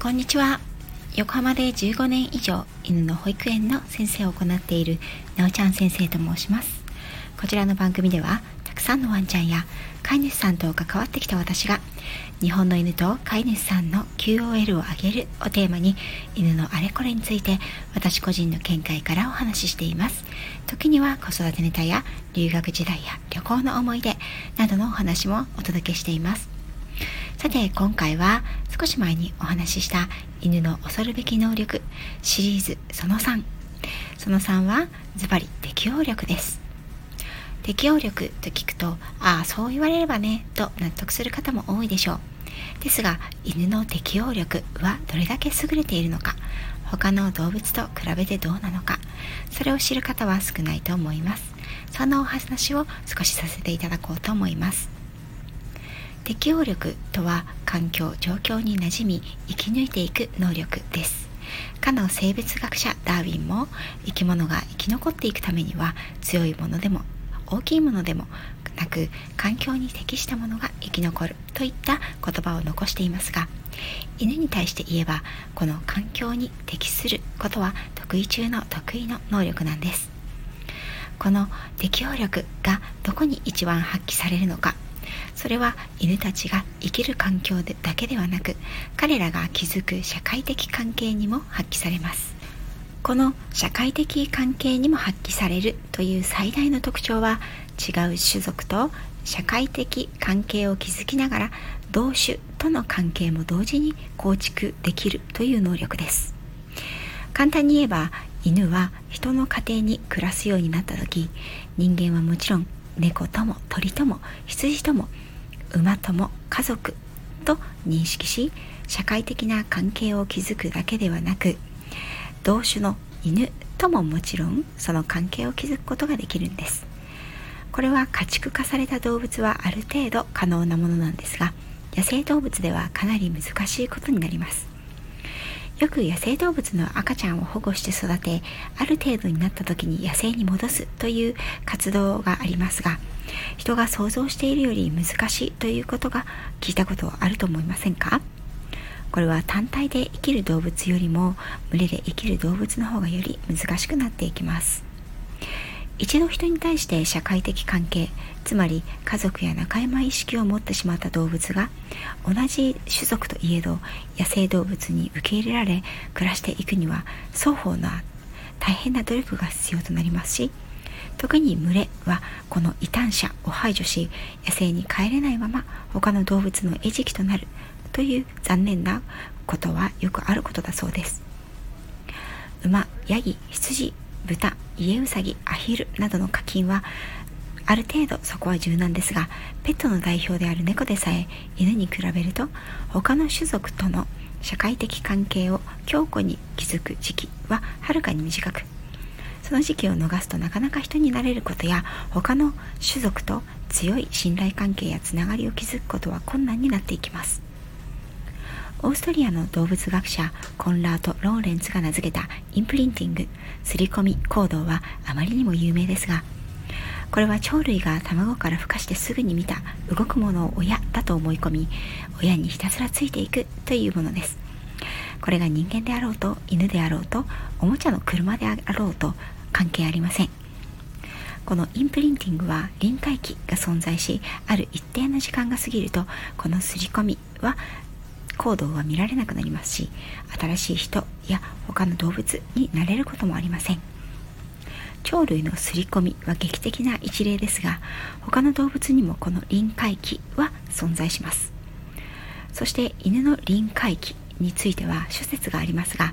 こんにちは。横浜で15年以上犬の保育園の先生を行っているなおちゃん先生と申します。こちらの番組ではさんのワンちゃんや飼い主さんと関わってきた私が日本の犬と飼い主さんの QOL を上げるをテーマに犬のあれこれについて私個人の見解からお話ししています。時には子育てネタや留学時代や旅行の思い出などのお話もお届けしていますさて今回は少し前にお話しした犬の恐るべき能力シリーズその3その3はズバリ適応力です。適応力と聞くとああそう言われればねと納得する方も多いでしょう。ですが犬の適応力はどれだけ優れているのか他の動物と比べてどうなのかそれを知る方は少ないと思います。そんなお話を少しさせていただこうと思います。適応力とは環境状況に馴染み生き抜いていく能力です。かの生物学者ダーウィンも生き物が生き残っていくためには強いものでも大きいものでもなく環境に適したものが生き残るといった言葉を残していますが犬に対して言えばこの環境に適することは得意中の得意の能力なんです。この適応力がどこに一番発揮されるのかそれは犬たちが生きる環境でだけではなく彼らが築く社会的関係にも発揮されます。この社会的関係にも発揮されるという最大の特徴は違う種族と社会的関係を築きながら同種との関係も同時に構築できるという能力です。簡単に言えば犬は人の家庭に暮らすようになった時人間はもちろん猫とも鳥とも羊とも馬とも家族と認識し社会的な関係を築くだけではなく同種の犬とももちろんその関係を築くことができるんです。これは家畜化された動物はある程度可能なものなんですが野生動物ではかなり難しいことになります。よく野生動物の赤ちゃんを保護して育てある程度になった時に野生に戻すという活動がありますが人が想像しているより難しいということが聞いたことあると思いませんか？これは単体で生きる動物よりも群れで生きる動物の方がより難しくなっていきます。一度人に対して社会的関係つまり家族や仲間意識を持ってしまった動物が同じ種族といえど野生動物に受け入れられ暮らしていくには双方の大変な努力が必要となりますし特に群れはこの異端者を排除し野生に帰れないまま他の動物の餌食となるという残念なことはよくあることだそうです。馬ヤギ羊豚家ウサギアヒルなどの課金はある程度そこは柔軟ですがペットの代表である猫でさえ犬に比べると他の種族との社会的関係を強固に築く時期ははるかに短く。その時期を逃すとなかなか人になれることや他の種族と強い信頼関係やつながりを築くことは困難になっていきます。オーストリアの動物学者コンラート・ローレンツが名付けたインプリンティング刷り込み行動はあまりにも有名ですがこれは鳥類が卵から孵化してすぐに見た動くものを親だと思い込み親にひたすらついていくというものです。これが人間であろうと犬であろうとおもちゃの車であろうと関係ありません。このインプリンティングは臨界期が存在しある一定の時間が過ぎるとこの刷り込みは行動は見られなくなりますし新しい人や他の動物になれることもありません。鳥類の刷り込みは劇的な一例ですが他の動物にもこの臨界期は存在します。そして犬の臨界期については諸説がありますが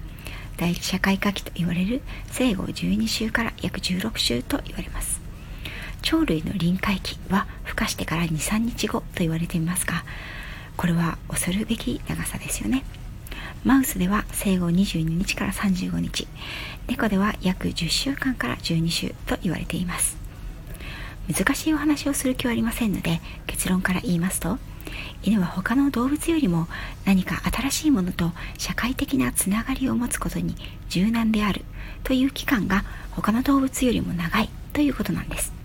第一社会科期と言われる生後12週から約16週と言われます。鳥類の臨界期は孵化してから23日後と言われていますがこれは恐るべき長さですよね。マウスでは生後22日から35日。猫では約10週間から12週と言われています。難しいお話をする気はありませんので結論から言いますと犬は他の動物よりも何か新しいものと社会的なつながりを持つことに柔軟であるという期間が他の動物よりも長いということなんです。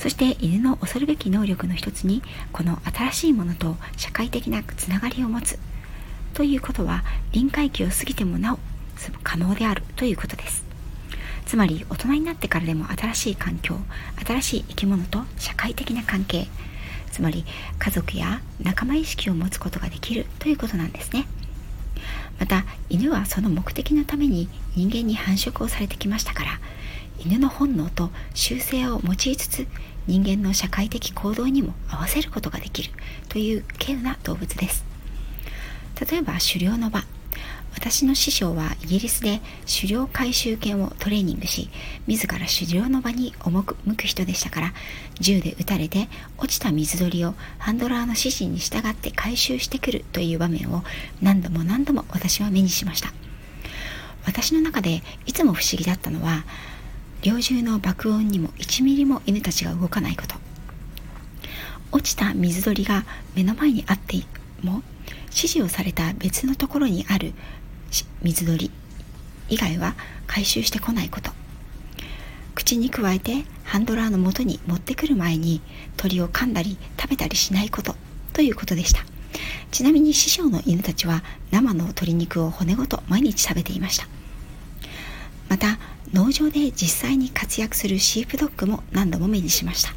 そして犬の恐るべき能力の一つにこの新しいものと社会的なつながりを持つ。ということは臨界期を過ぎてもなお可能である。ということです。つまり大人になってからでも新しい環境新しい生き物と社会的な関係。つまり家族や仲間意識を持つことができる。ということなんですね。また犬はその目的のために人間に繁殖をされてきましたから犬の本能と習性を用いつつ人間の社会的行動にも合わせることができるという稀有な動物です。例えば狩猟の場。私の師匠はイギリスで狩猟回収犬をトレーニングし自ら狩猟の場に赴く人でしたから銃で撃たれて落ちた水鳥をハンドラーの指示に従って回収してくるという場面を何度も何度も私は目にしました。私の中でいつも不思議だったのは猟銃の爆音にも1ミリも犬たちが動かないこと。落ちた水鳥が目の前にあっても指示をされた別のところにある水鳥以外は回収してこないこと。口に加えてハンドラーの元に持ってくる前に鳥を噛んだり食べたりしないこと。ということでした。ちなみに師匠の犬たちは生の鶏肉を骨ごと毎日食べていました。また農場で実際に活躍するシープドッグも何度も目にしました。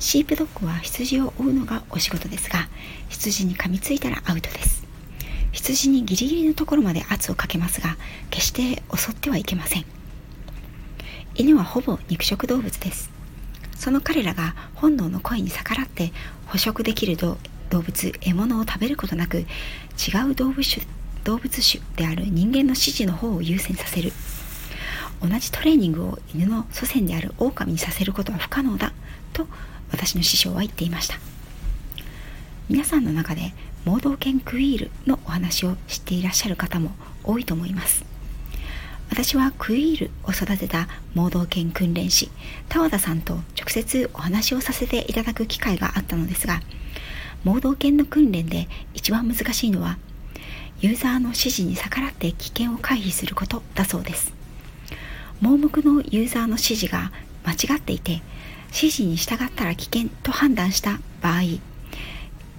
シープドッグは羊を追うのがお仕事ですが羊に噛みついたらアウトです。羊にギリギリのところまで圧をかけますが決して襲ってはいけません。犬はほぼ肉食動物です。その彼らが本能の声に逆らって捕食できる動物獲物を食べることなく違う動物種動物種である人間の指示の方を優先させる。同じトレーニングを犬の祖先である狼にさせることは不可能だと私の師匠は言っていました。皆さんの中で盲導犬クイールのお話を知っていらっしゃる方も多いと思います。私はクイールを育てた盲導犬訓練士田和田さんと直接お話をさせていただく機会があったのですが盲導犬の訓練で一番難しいのはユーザーの指示に逆らって危険を回避することだそうです。盲目のユーザーの指示が間違っていて指示に従ったら危険と判断した場合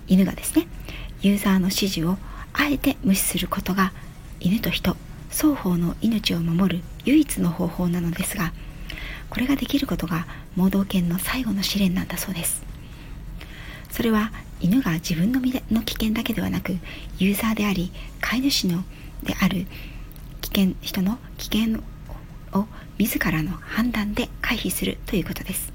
犬がですねユーザーの指示をあえて無視することが犬と人双方の命を守る唯一の方法なのですがこれができることが盲導犬の最後の試練なんだそうです。それは犬が自分の身の危険だけではなくユーザーであり飼い主のである危険人の危険を自らの判断で回避するということです。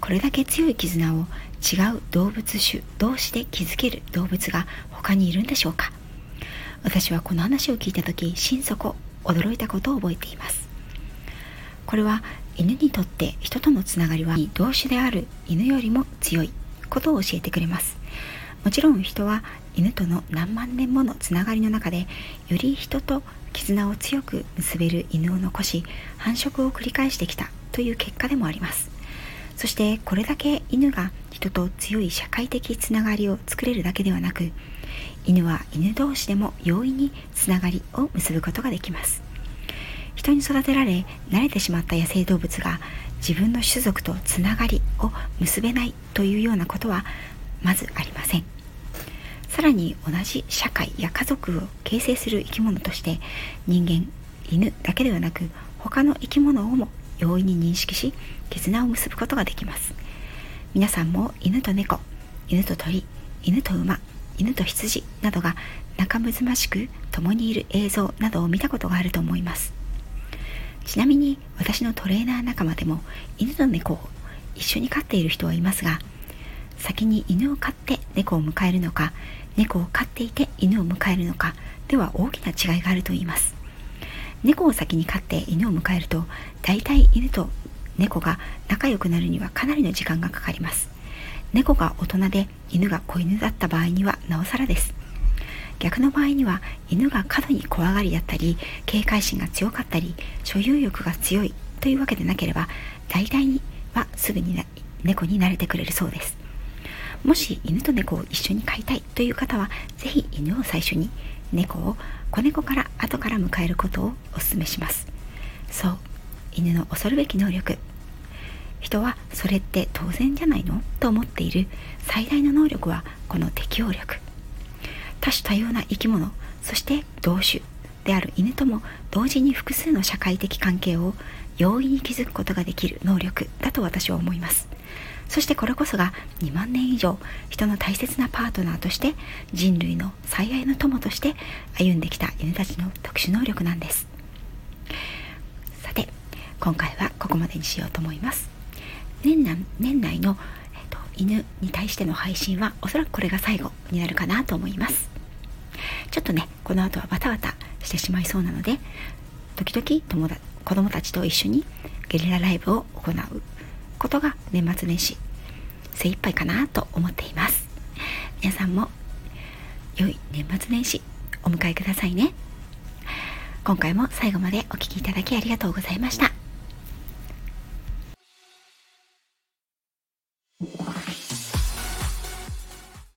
これだけ強い絆を違う動物種同士で築ける動物が他にいるんでしょうか。私はこの話を聞いた時心底驚いたことを覚えています。これは犬にとって人とのつながりは同種である犬よりも強いことを教えてくれます。もちろん人は犬との何万年ものつながりの中でより人と絆を強く結べる犬を残し繁殖を繰り返してきたという結果でもあります。そしてこれだけ犬が人と強い社会的つながりを作れるだけではなく犬は犬同士でも容易につながりを結ぶことができます。人に育てられ慣れてしまった野生動物が自分の種族とつながりを結べないというようなことはまずありません。さらに同じ社会や家族を形成する生き物として人間犬だけではなく他の生き物をも容易に認識し絆を結ぶことができます。皆さんも犬と猫犬と鳥犬と馬犬と羊などが仲睦ましく共にいる映像などを見たことがあると思います。ちなみに私のトレーナー仲間でも犬と猫を一緒に飼っている人はいますが先に犬を飼って猫を迎えるのか猫を飼っていて犬を迎えるのか。では大きな違いがあると言います。猫を先に飼って犬を迎えると大体犬と猫が仲良くなるにはかなりの時間がかかります。猫が大人で犬が子犬だった場合にはなおさらです。逆の場合には犬が過度に怖がりだったり警戒心が強かったり所有欲が強いというわけでなければ大体にはすぐに猫に慣れてくれるそうです。もし犬と猫を一緒に飼いたいという方は是非犬を最初に猫を子猫から後から迎えることをお勧めします。そう犬の恐るべき能力。人はそれって当然じゃないのと思っている最大の能力はこの適応力。多種多様な生き物そして同種である犬とも同時に複数の社会的関係を容易に築くことができる能力だと私は思います。そしてこれこそが2万年以上人の大切なパートナーとして人類の最愛の友として歩んできた犬たちの特殊能力なんです。さて今回はここまでにしようと思います。年内年内の、えっと、犬に対しての配信はおそらくこれが最後になるかなと思います。ちょっとねこの後はバタバタしてしまいそうなので時々友達子供たちと一緒にゲリラライブを行うことが年末年始精一杯かなと思っています。皆さんも良い年末年始お迎えくださいね。今回も最後までお聴きいただきありがとうございました。